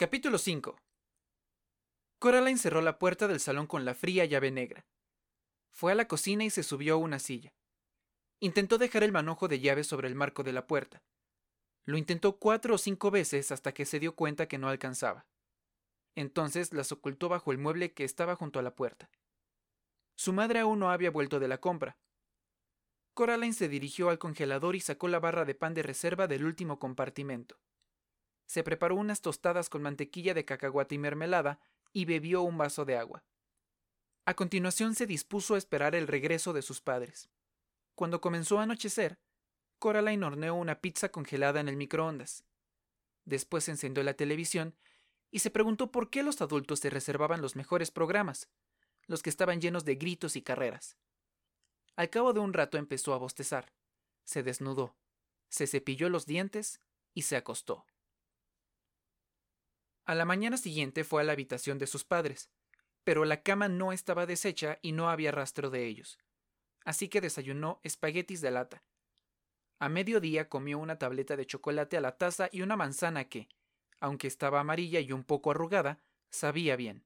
Capítulo 5 Coraline cerró la puerta del salón con la fría llave negra. Fue a la cocina y se subió a una silla. Intentó dejar el manojo de llave sobre el marco de la puerta. Lo intentó cuatro o cinco veces hasta que se dio cuenta que no alcanzaba. Entonces las ocultó bajo el mueble que estaba junto a la puerta. Su madre aún no había vuelto de la compra. Coraline se dirigió al congelador y sacó la barra de pan de reserva del último compartimento. Se preparó unas tostadas con mantequilla de cacahuate y mermelada y bebió un vaso de agua. A continuación se dispuso a esperar el regreso de sus padres. Cuando comenzó a anochecer, Coraline horneó una pizza congelada en el microondas. Después encendió la televisión y se preguntó por qué los adultos se reservaban los mejores programas, los que estaban llenos de gritos y carreras. Al cabo de un rato empezó a bostezar. Se desnudó, se cepilló los dientes y se acostó. A la mañana siguiente fue a la habitación de sus padres, pero la cama no estaba deshecha y no había rastro de ellos. Así que desayunó espaguetis de lata. A mediodía comió una tableta de chocolate a la taza y una manzana que, aunque estaba amarilla y un poco arrugada, sabía bien.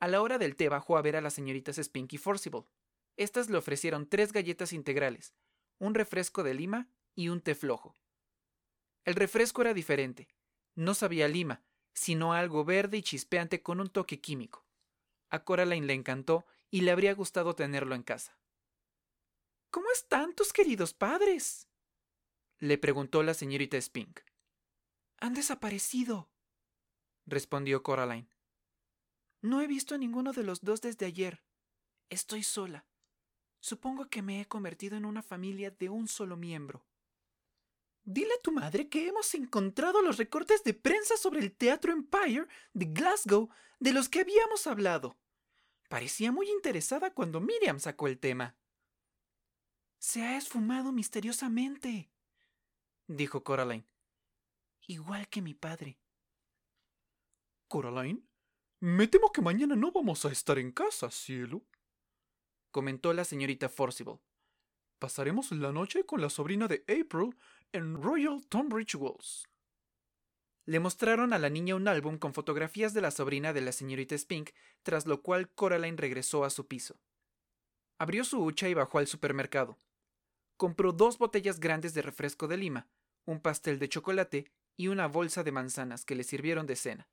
A la hora del té bajó a ver a las señoritas Spink y Forcible. Estas le ofrecieron tres galletas integrales, un refresco de lima y un té flojo. El refresco era diferente. No sabía lima, sino algo verde y chispeante con un toque químico. A Coraline le encantó y le habría gustado tenerlo en casa. ¿Cómo están tus queridos padres? le preguntó la señorita Spink. Han desaparecido, respondió Coraline. No he visto a ninguno de los dos desde ayer. Estoy sola. Supongo que me he convertido en una familia de un solo miembro. Dile a tu madre que hemos encontrado los recortes de prensa sobre el Teatro Empire de Glasgow de los que habíamos hablado. Parecía muy interesada cuando Miriam sacó el tema. Se ha esfumado misteriosamente, dijo Coraline. Igual que mi padre. Coraline, me temo que mañana no vamos a estar en casa, cielo, comentó la señorita Forcible. Pasaremos la noche con la sobrina de April en Royal Tunbridge Wells. Le mostraron a la niña un álbum con fotografías de la sobrina de la señorita Spink, tras lo cual Coraline regresó a su piso. Abrió su hucha y bajó al supermercado. Compró dos botellas grandes de refresco de lima, un pastel de chocolate y una bolsa de manzanas que le sirvieron de cena.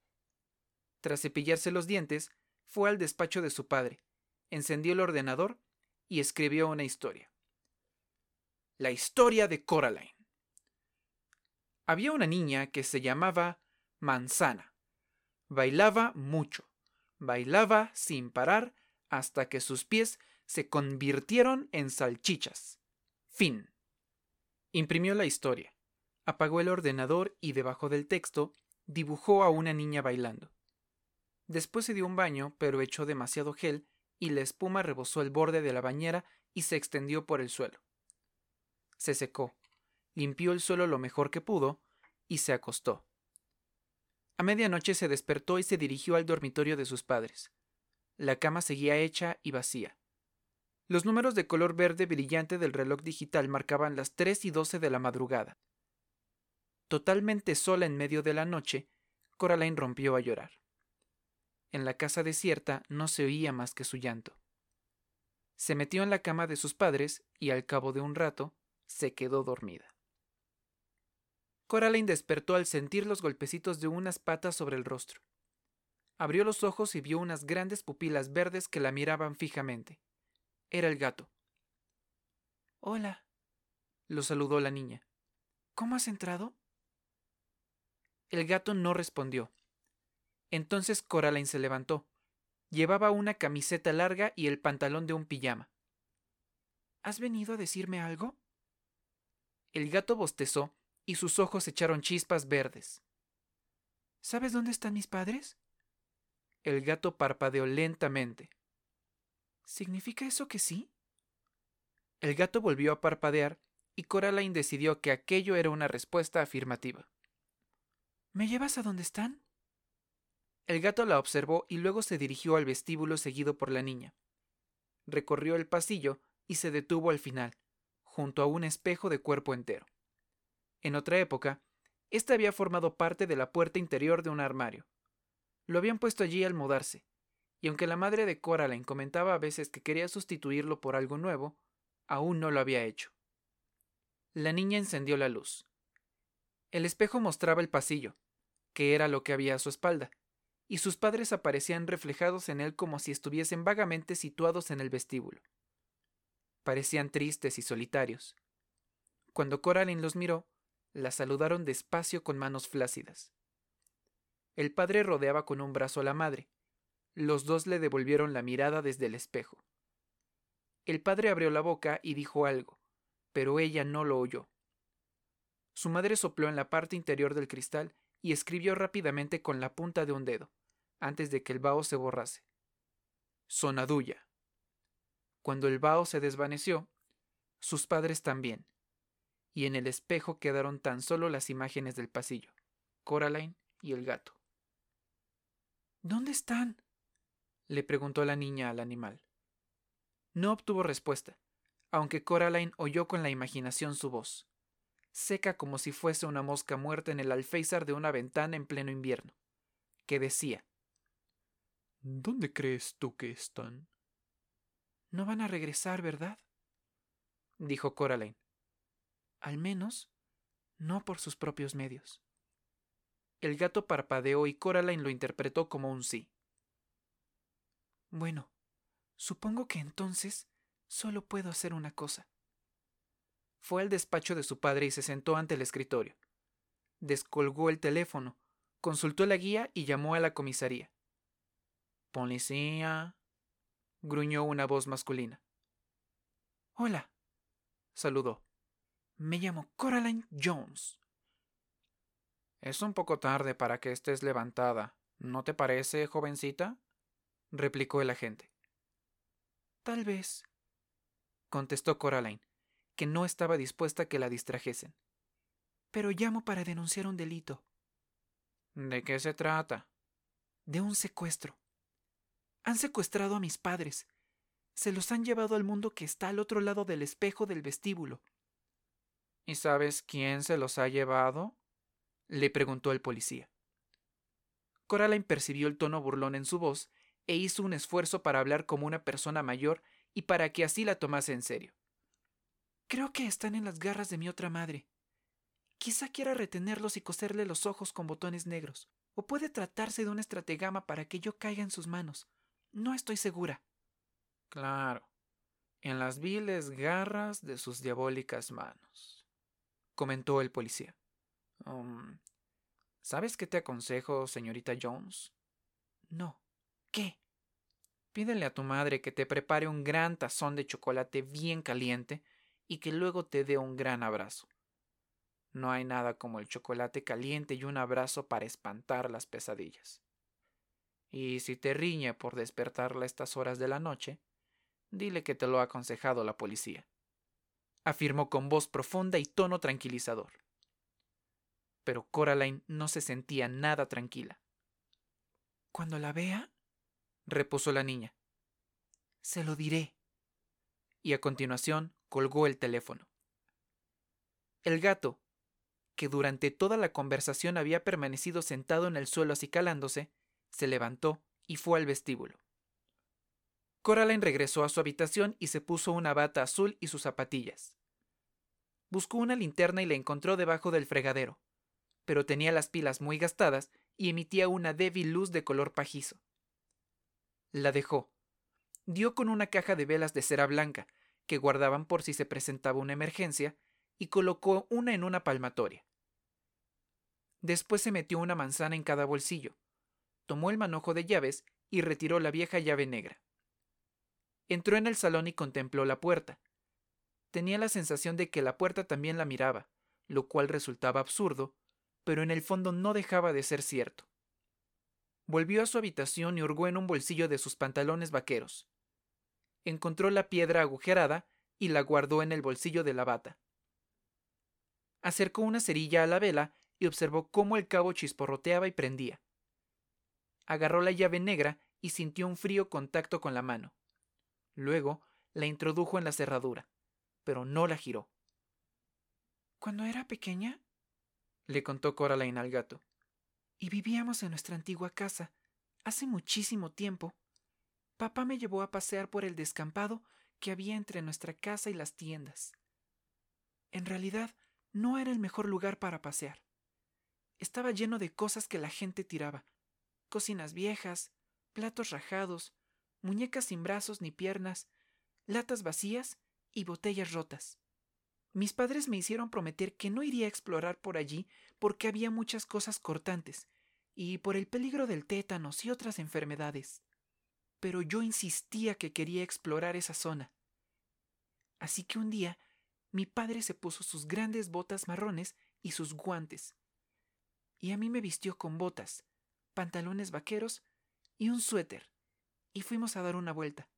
Tras cepillarse los dientes, fue al despacho de su padre, encendió el ordenador y escribió una historia. La historia de Coraline. Había una niña que se llamaba Manzana. Bailaba mucho, bailaba sin parar hasta que sus pies se convirtieron en salchichas. Fin. Imprimió la historia, apagó el ordenador y debajo del texto dibujó a una niña bailando. Después se dio un baño, pero echó demasiado gel y la espuma rebosó el borde de la bañera y se extendió por el suelo. Se secó, limpió el suelo lo mejor que pudo y se acostó. A medianoche se despertó y se dirigió al dormitorio de sus padres. La cama seguía hecha y vacía. Los números de color verde brillante del reloj digital marcaban las tres y doce de la madrugada. Totalmente sola en medio de la noche, Coraline rompió a llorar. En la casa desierta no se oía más que su llanto. Se metió en la cama de sus padres y al cabo de un rato se quedó dormida. Coraline despertó al sentir los golpecitos de unas patas sobre el rostro. Abrió los ojos y vio unas grandes pupilas verdes que la miraban fijamente. Era el gato. Hola, lo saludó la niña. ¿Cómo has entrado? El gato no respondió. Entonces Coraline se levantó. Llevaba una camiseta larga y el pantalón de un pijama. ¿Has venido a decirme algo? El gato bostezó y sus ojos echaron chispas verdes. ¿Sabes dónde están mis padres? El gato parpadeó lentamente. ¿Significa eso que sí? El gato volvió a parpadear y Coraline decidió que aquello era una respuesta afirmativa. ¿Me llevas a dónde están? El gato la observó y luego se dirigió al vestíbulo seguido por la niña. Recorrió el pasillo y se detuvo al final, junto a un espejo de cuerpo entero. En otra época, Este había formado parte de la puerta interior de un armario. Lo habían puesto allí al mudarse, y aunque la madre de Coraline comentaba a veces que quería sustituirlo por algo nuevo, aún no lo había hecho. La niña encendió la luz. El espejo mostraba el pasillo, que era lo que había a su espalda, y sus padres aparecían reflejados en él como si estuviesen vagamente situados en el vestíbulo. Parecían tristes y solitarios. Cuando Coraline los miró, la saludaron despacio con manos flácidas. El padre rodeaba con un brazo a la madre. Los dos le devolvieron la mirada desde el espejo. El padre abrió la boca y dijo algo, pero ella no lo oyó. Su madre sopló en la parte interior del cristal y escribió rápidamente con la punta de un dedo, antes de que el vaho se borrase. Sonaduya. Cuando el vaho se desvaneció, sus padres también, y en el espejo quedaron tan solo las imágenes del pasillo, Coraline y el gato. ¿Dónde están? le preguntó la niña al animal. No obtuvo respuesta, aunque Coraline oyó con la imaginación su voz, seca como si fuese una mosca muerta en el alféizar de una ventana en pleno invierno, que decía ¿Dónde crees tú que están? No van a regresar, ¿verdad? dijo Coraline. Al menos, no por sus propios medios. El gato parpadeó y Coraline lo interpretó como un sí. Bueno, supongo que entonces solo puedo hacer una cosa. Fue al despacho de su padre y se sentó ante el escritorio. Descolgó el teléfono, consultó la guía y llamó a la comisaría. Policía. gruñó una voz masculina. Hola, saludó. Me llamo Coraline Jones. Es un poco tarde para que estés levantada, ¿no te parece, jovencita? replicó el agente. Tal vez, contestó Coraline, que no estaba dispuesta a que la distrajesen. Pero llamo para denunciar un delito. ¿De qué se trata? De un secuestro. Han secuestrado a mis padres. Se los han llevado al mundo que está al otro lado del espejo del vestíbulo. ¿Y sabes quién se los ha llevado? le preguntó el policía. Coraline percibió el tono burlón en su voz e hizo un esfuerzo para hablar como una persona mayor y para que así la tomase en serio. Creo que están en las garras de mi otra madre. Quizá quiera retenerlos y coserle los ojos con botones negros, o puede tratarse de un estrategama para que yo caiga en sus manos. No estoy segura. Claro, en las viles garras de sus diabólicas manos comentó el policía. Um, ¿Sabes qué te aconsejo, señorita Jones? No. ¿Qué? Pídele a tu madre que te prepare un gran tazón de chocolate bien caliente y que luego te dé un gran abrazo. No hay nada como el chocolate caliente y un abrazo para espantar las pesadillas. Y si te riñe por despertarla a estas horas de la noche, dile que te lo ha aconsejado la policía afirmó con voz profunda y tono tranquilizador. Pero Coraline no se sentía nada tranquila. Cuando la vea, repuso la niña, se lo diré. Y a continuación colgó el teléfono. El gato, que durante toda la conversación había permanecido sentado en el suelo acicalándose, se levantó y fue al vestíbulo. Coraline regresó a su habitación y se puso una bata azul y sus zapatillas. Buscó una linterna y la encontró debajo del fregadero, pero tenía las pilas muy gastadas y emitía una débil luz de color pajizo. La dejó. Dio con una caja de velas de cera blanca, que guardaban por si se presentaba una emergencia, y colocó una en una palmatoria. Después se metió una manzana en cada bolsillo, tomó el manojo de llaves y retiró la vieja llave negra. Entró en el salón y contempló la puerta, Tenía la sensación de que la puerta también la miraba, lo cual resultaba absurdo, pero en el fondo no dejaba de ser cierto. Volvió a su habitación y hurgó en un bolsillo de sus pantalones vaqueros. Encontró la piedra agujerada y la guardó en el bolsillo de la bata. Acercó una cerilla a la vela y observó cómo el cabo chisporroteaba y prendía. Agarró la llave negra y sintió un frío contacto con la mano. Luego la introdujo en la cerradura pero no la giró. Cuando era pequeña, le contó Coraline al gato. Y vivíamos en nuestra antigua casa. Hace muchísimo tiempo. Papá me llevó a pasear por el descampado que había entre nuestra casa y las tiendas. En realidad, no era el mejor lugar para pasear. Estaba lleno de cosas que la gente tiraba. Cocinas viejas, platos rajados, muñecas sin brazos ni piernas, latas vacías y botellas rotas. Mis padres me hicieron prometer que no iría a explorar por allí porque había muchas cosas cortantes y por el peligro del tétanos y otras enfermedades. Pero yo insistía que quería explorar esa zona. Así que un día mi padre se puso sus grandes botas marrones y sus guantes, y a mí me vistió con botas, pantalones vaqueros y un suéter, y fuimos a dar una vuelta.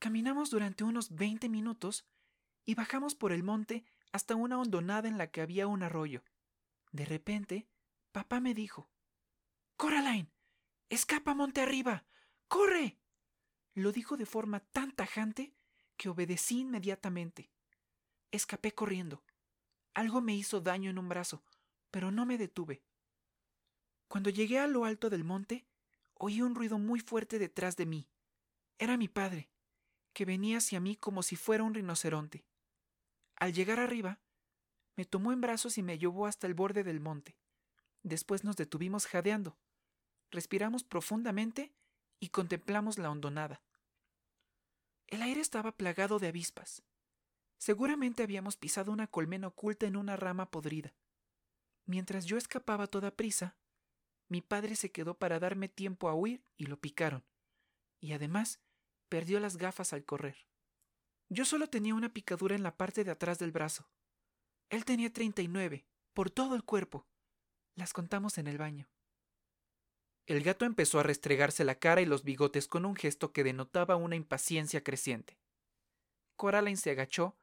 Caminamos durante unos veinte minutos y bajamos por el monte hasta una hondonada en la que había un arroyo. De repente, papá me dijo Coraline. Escapa monte arriba. ¡Corre! Lo dijo de forma tan tajante que obedecí inmediatamente. Escapé corriendo. Algo me hizo daño en un brazo, pero no me detuve. Cuando llegué a lo alto del monte, oí un ruido muy fuerte detrás de mí. Era mi padre, que venía hacia mí como si fuera un rinoceronte. Al llegar arriba, me tomó en brazos y me llevó hasta el borde del monte. Después nos detuvimos jadeando. Respiramos profundamente y contemplamos la hondonada. El aire estaba plagado de avispas. Seguramente habíamos pisado una colmena oculta en una rama podrida. Mientras yo escapaba toda prisa, mi padre se quedó para darme tiempo a huir y lo picaron. Y además, perdió las gafas al correr. Yo solo tenía una picadura en la parte de atrás del brazo. Él tenía treinta y nueve, por todo el cuerpo. Las contamos en el baño. El gato empezó a restregarse la cara y los bigotes con un gesto que denotaba una impaciencia creciente. Coraline se agachó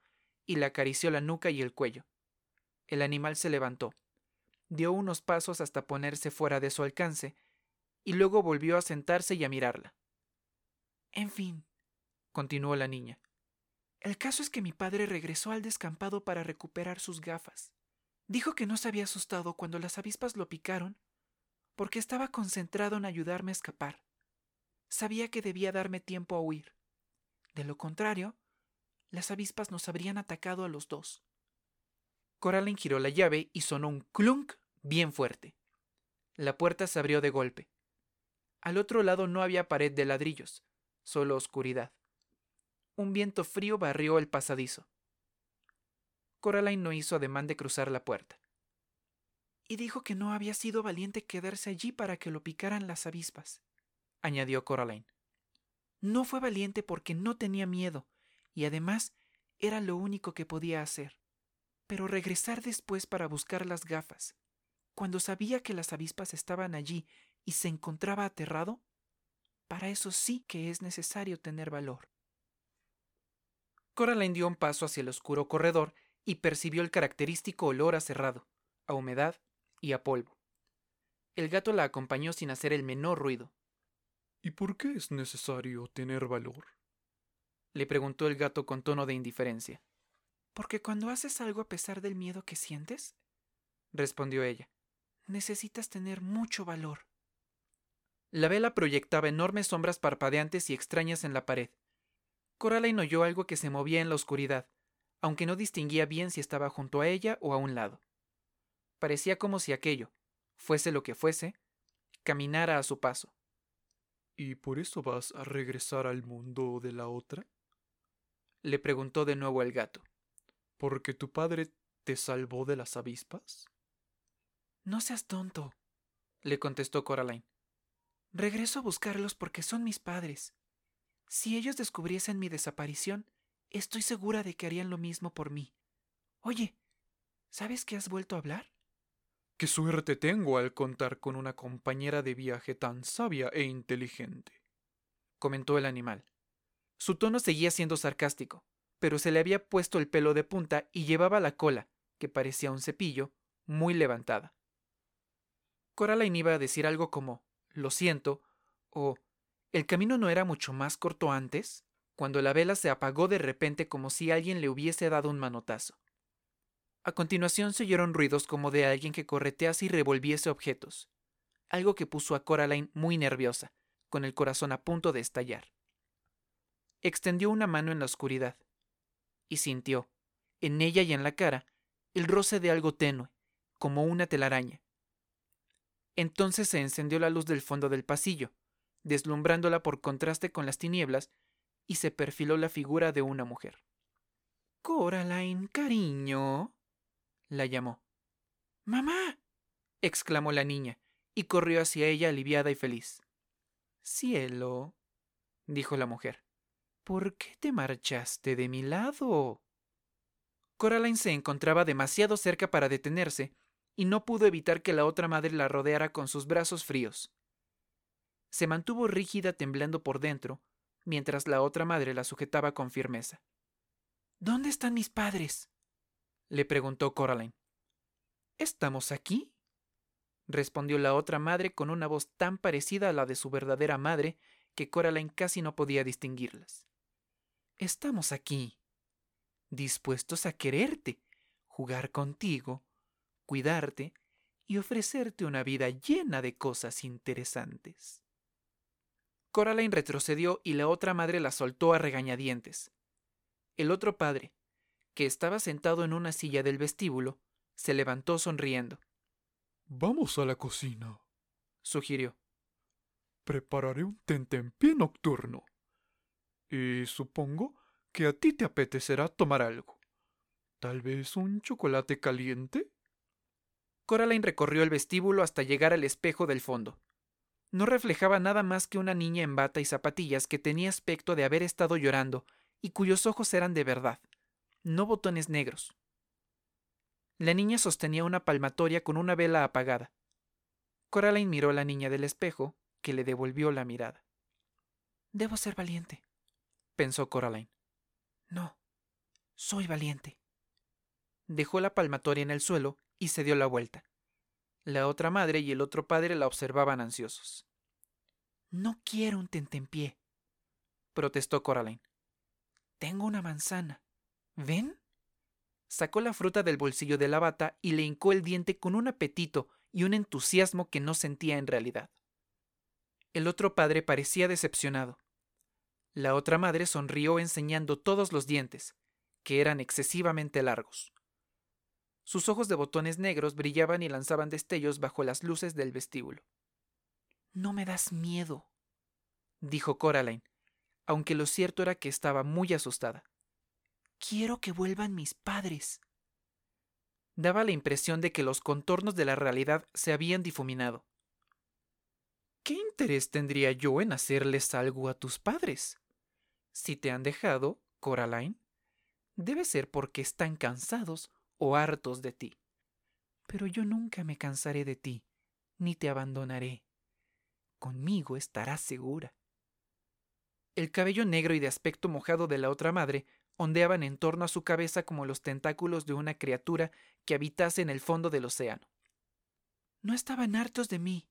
y le acarició la nuca y el cuello. El animal se levantó, dio unos pasos hasta ponerse fuera de su alcance, y luego volvió a sentarse y a mirarla. En fin, continuó la niña, el caso es que mi padre regresó al descampado para recuperar sus gafas. Dijo que no se había asustado cuando las avispas lo picaron porque estaba concentrado en ayudarme a escapar. Sabía que debía darme tiempo a huir. De lo contrario, las avispas nos habrían atacado a los dos. Coraline giró la llave y sonó un clunk bien fuerte. La puerta se abrió de golpe. Al otro lado no había pared de ladrillos, solo oscuridad. Un viento frío barrió el pasadizo. Coraline no hizo ademán de cruzar la puerta y dijo que no había sido valiente quedarse allí para que lo picaran las avispas, añadió Coraline. No fue valiente porque no tenía miedo, y además era lo único que podía hacer. Pero regresar después para buscar las gafas, cuando sabía que las avispas estaban allí y se encontraba aterrado, para eso sí que es necesario tener valor. Coraline dio un paso hacia el oscuro corredor y percibió el característico olor a cerrado, a humedad y a polvo. El gato la acompañó sin hacer el menor ruido. ¿Y por qué es necesario tener valor? le preguntó el gato con tono de indiferencia. Porque cuando haces algo a pesar del miedo que sientes, respondió ella, necesitas tener mucho valor. La vela proyectaba enormes sombras parpadeantes y extrañas en la pared. Coraline oyó algo que se movía en la oscuridad, aunque no distinguía bien si estaba junto a ella o a un lado. Parecía como si aquello, fuese lo que fuese, caminara a su paso. ¿Y por eso vas a regresar al mundo de la otra? le preguntó de nuevo el gato. ¿Porque tu padre te salvó de las avispas? No seas tonto, le contestó Coraline. Regreso a buscarlos porque son mis padres. Si ellos descubriesen mi desaparición, estoy segura de que harían lo mismo por mí. Oye, ¿sabes que has vuelto a hablar? Qué suerte tengo al contar con una compañera de viaje tan sabia e inteligente, comentó el animal. Su tono seguía siendo sarcástico, pero se le había puesto el pelo de punta y llevaba la cola, que parecía un cepillo, muy levantada. Coraline iba a decir algo como lo siento o el camino no era mucho más corto antes, cuando la vela se apagó de repente como si alguien le hubiese dado un manotazo. A continuación se oyeron ruidos como de alguien que corretease y revolviese objetos, algo que puso a Coraline muy nerviosa, con el corazón a punto de estallar. Extendió una mano en la oscuridad y sintió, en ella y en la cara, el roce de algo tenue, como una telaraña. Entonces se encendió la luz del fondo del pasillo, deslumbrándola por contraste con las tinieblas, y se perfiló la figura de una mujer. Coraline, cariño, la llamó. Mamá, exclamó la niña, y corrió hacia ella aliviada y feliz. Cielo, dijo la mujer, ¿por qué te marchaste de mi lado? Coraline se encontraba demasiado cerca para detenerse, y no pudo evitar que la otra madre la rodeara con sus brazos fríos. Se mantuvo rígida temblando por dentro, mientras la otra madre la sujetaba con firmeza. ¿Dónde están mis padres? le preguntó Coraline. Estamos aquí, respondió la otra madre con una voz tan parecida a la de su verdadera madre que Coraline casi no podía distinguirlas. Estamos aquí, dispuestos a quererte, jugar contigo, cuidarte y ofrecerte una vida llena de cosas interesantes. Coraline retrocedió y la otra madre la soltó a regañadientes. El otro padre, que estaba sentado en una silla del vestíbulo, se levantó sonriendo. Vamos a la cocina, sugirió. Prepararé un tentempié nocturno. Y supongo que a ti te apetecerá tomar algo. ¿Tal vez un chocolate caliente? Coraline recorrió el vestíbulo hasta llegar al espejo del fondo. No reflejaba nada más que una niña en bata y zapatillas que tenía aspecto de haber estado llorando y cuyos ojos eran de verdad, no botones negros. La niña sostenía una palmatoria con una vela apagada. Coraline miró a la niña del espejo, que le devolvió la mirada. Debo ser valiente, pensó Coraline. No, soy valiente. Dejó la palmatoria en el suelo y se dio la vuelta. La otra madre y el otro padre la observaban ansiosos. No quiero un tentempié, protestó Coraline. Tengo una manzana. ¿Ven? Sacó la fruta del bolsillo de la bata y le hincó el diente con un apetito y un entusiasmo que no sentía en realidad. El otro padre parecía decepcionado. La otra madre sonrió enseñando todos los dientes, que eran excesivamente largos. Sus ojos de botones negros brillaban y lanzaban destellos bajo las luces del vestíbulo. No me das miedo, dijo Coraline, aunque lo cierto era que estaba muy asustada. Quiero que vuelvan mis padres. Daba la impresión de que los contornos de la realidad se habían difuminado. ¿Qué interés tendría yo en hacerles algo a tus padres? Si te han dejado, Coraline, debe ser porque están cansados o hartos de ti. Pero yo nunca me cansaré de ti, ni te abandonaré. Conmigo estarás segura. El cabello negro y de aspecto mojado de la otra madre ondeaban en torno a su cabeza como los tentáculos de una criatura que habitase en el fondo del océano. No estaban hartos de mí,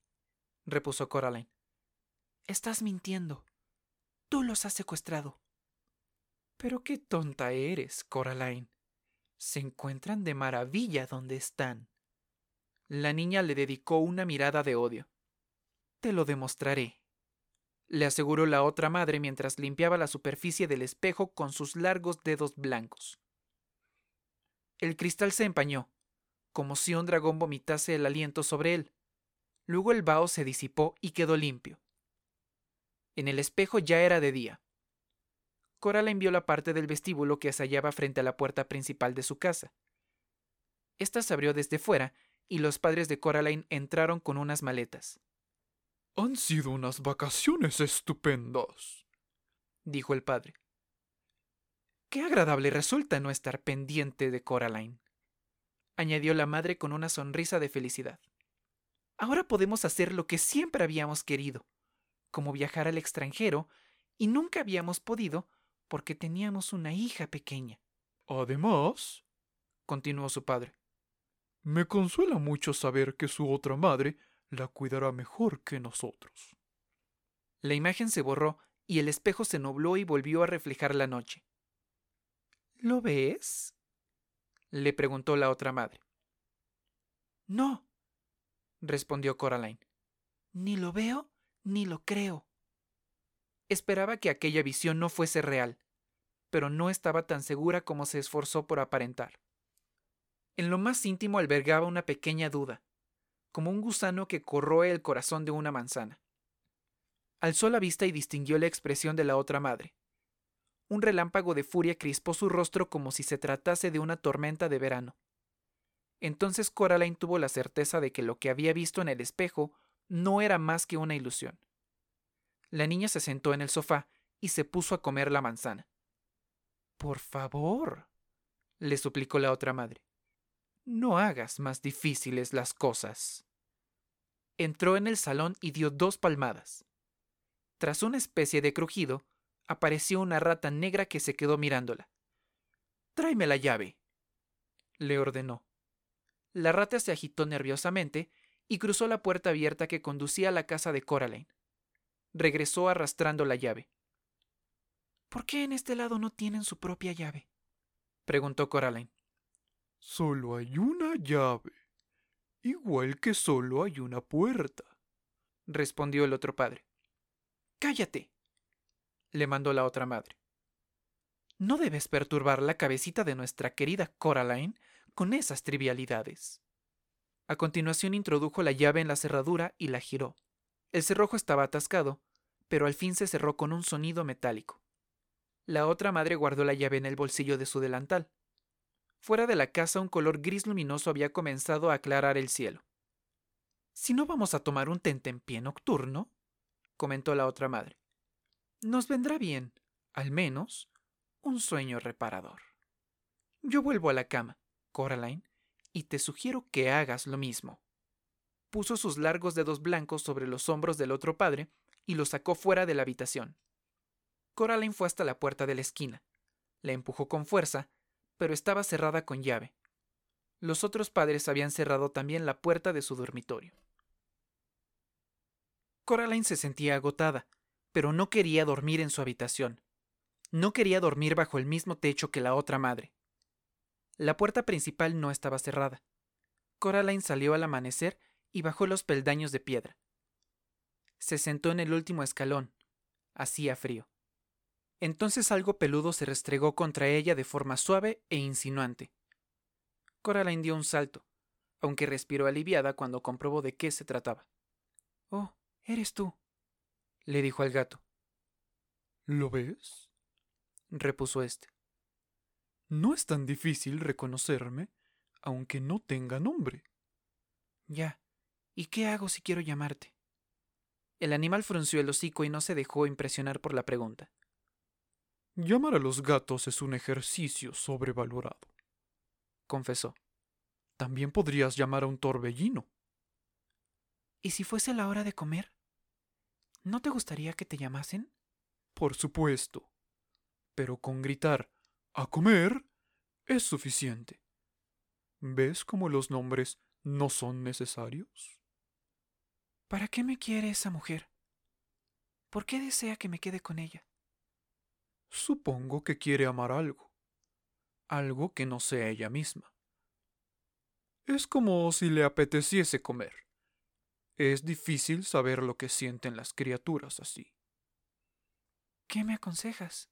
repuso Coraline. Estás mintiendo. Tú los has secuestrado. Pero qué tonta eres, Coraline. Se encuentran de maravilla donde están. La niña le dedicó una mirada de odio. Te lo demostraré, le aseguró la otra madre mientras limpiaba la superficie del espejo con sus largos dedos blancos. El cristal se empañó, como si un dragón vomitase el aliento sobre él. Luego el vaho se disipó y quedó limpio. En el espejo ya era de día. Coraline envió la parte del vestíbulo que se hallaba frente a la puerta principal de su casa. Esta se abrió desde fuera y los padres de Coraline entraron con unas maletas. Han sido unas vacaciones estupendas, dijo el padre. Qué agradable resulta no estar pendiente de Coraline, añadió la madre con una sonrisa de felicidad. Ahora podemos hacer lo que siempre habíamos querido, como viajar al extranjero, y nunca habíamos podido porque teníamos una hija pequeña. Además, continuó su padre, me consuela mucho saber que su otra madre la cuidará mejor que nosotros. La imagen se borró y el espejo se nubló y volvió a reflejar la noche. ¿Lo ves? le preguntó la otra madre. No, respondió Coraline. Ni lo veo ni lo creo. Esperaba que aquella visión no fuese real, pero no estaba tan segura como se esforzó por aparentar. En lo más íntimo albergaba una pequeña duda, como un gusano que corroe el corazón de una manzana. Alzó la vista y distinguió la expresión de la otra madre. Un relámpago de furia crispó su rostro como si se tratase de una tormenta de verano. Entonces Coraline tuvo la certeza de que lo que había visto en el espejo no era más que una ilusión. La niña se sentó en el sofá y se puso a comer la manzana. Por favor, le suplicó la otra madre, no hagas más difíciles las cosas. Entró en el salón y dio dos palmadas. Tras una especie de crujido, apareció una rata negra que se quedó mirándola. Tráeme la llave, le ordenó. La rata se agitó nerviosamente y cruzó la puerta abierta que conducía a la casa de Coraline. Regresó arrastrando la llave. ¿Por qué en este lado no tienen su propia llave? preguntó Coraline. Solo hay una llave, igual que solo hay una puerta, respondió el otro padre. Cállate, le mandó la otra madre. No debes perturbar la cabecita de nuestra querida Coraline con esas trivialidades. A continuación introdujo la llave en la cerradura y la giró. El cerrojo estaba atascado, pero al fin se cerró con un sonido metálico. La otra madre guardó la llave en el bolsillo de su delantal. Fuera de la casa un color gris luminoso había comenzado a aclarar el cielo. Si no vamos a tomar un tentempié nocturno, comentó la otra madre, nos vendrá bien, al menos, un sueño reparador. Yo vuelvo a la cama. Coraline, y te sugiero que hagas lo mismo. Puso sus largos dedos blancos sobre los hombros del otro padre y los sacó fuera de la habitación. Coraline fue hasta la puerta de la esquina. La empujó con fuerza, pero estaba cerrada con llave. Los otros padres habían cerrado también la puerta de su dormitorio. Coraline se sentía agotada, pero no quería dormir en su habitación. No quería dormir bajo el mismo techo que la otra madre. La puerta principal no estaba cerrada. Coraline salió al amanecer y bajó los peldaños de piedra. Se sentó en el último escalón. Hacía frío. Entonces algo peludo se restregó contra ella de forma suave e insinuante. Coraline dio un salto, aunque respiró aliviada cuando comprobó de qué se trataba. Oh, eres tú, le dijo al gato. ¿Lo ves? repuso éste. No es tan difícil reconocerme, aunque no tenga nombre. Ya. ¿Y qué hago si quiero llamarte? El animal frunció el hocico y no se dejó impresionar por la pregunta. Llamar a los gatos es un ejercicio sobrevalorado, confesó. También podrías llamar a un torbellino. ¿Y si fuese la hora de comer? ¿No te gustaría que te llamasen? Por supuesto. Pero con gritar a comer es suficiente. ¿Ves cómo los nombres no son necesarios? ¿Para qué me quiere esa mujer? ¿Por qué desea que me quede con ella? Supongo que quiere amar algo, algo que no sea ella misma. Es como si le apeteciese comer. Es difícil saber lo que sienten las criaturas así. ¿Qué me aconsejas?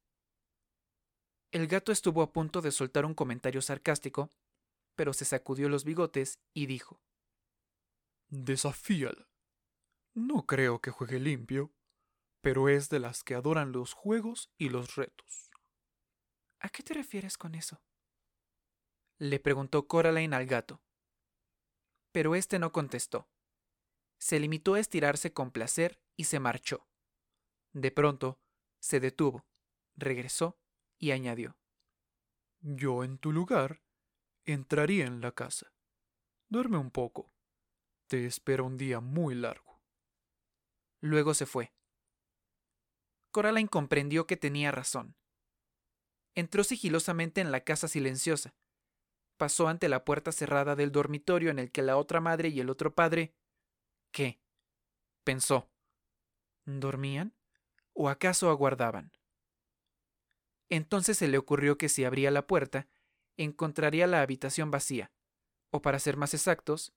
El gato estuvo a punto de soltar un comentario sarcástico, pero se sacudió los bigotes y dijo Desafíala. No creo que juegue limpio, pero es de las que adoran los juegos y los retos. ¿A qué te refieres con eso? Le preguntó Coraline al gato. Pero éste no contestó. Se limitó a estirarse con placer y se marchó. De pronto, se detuvo, regresó y añadió Yo en tu lugar entraría en la casa. Duerme un poco. Te espera un día muy largo. Luego se fue. Coraline comprendió que tenía razón. Entró sigilosamente en la casa silenciosa. Pasó ante la puerta cerrada del dormitorio en el que la otra madre y el otro padre. ¿Qué? pensó. ¿Dormían? ¿O acaso aguardaban? Entonces se le ocurrió que si abría la puerta, encontraría la habitación vacía, o para ser más exactos,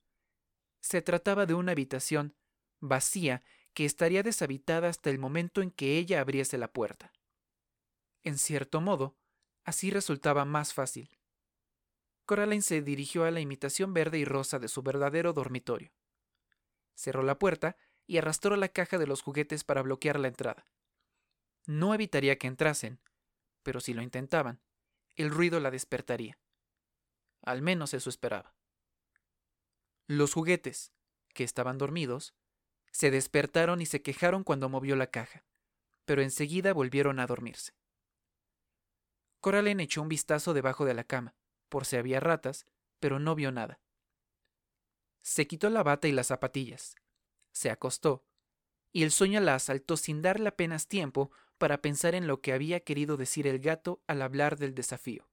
se trataba de una habitación vacía que estaría deshabitada hasta el momento en que ella abriese la puerta. En cierto modo, así resultaba más fácil. Coraline se dirigió a la imitación verde y rosa de su verdadero dormitorio. Cerró la puerta y arrastró la caja de los juguetes para bloquear la entrada. No evitaría que entrasen, pero si lo intentaban, el ruido la despertaría. Al menos eso esperaba. Los juguetes, que estaban dormidos, se despertaron y se quejaron cuando movió la caja, pero enseguida volvieron a dormirse. Coraline echó un vistazo debajo de la cama, por si había ratas, pero no vio nada. Se quitó la bata y las zapatillas, se acostó, y el sueño la asaltó sin darle apenas tiempo para pensar en lo que había querido decir el gato al hablar del desafío.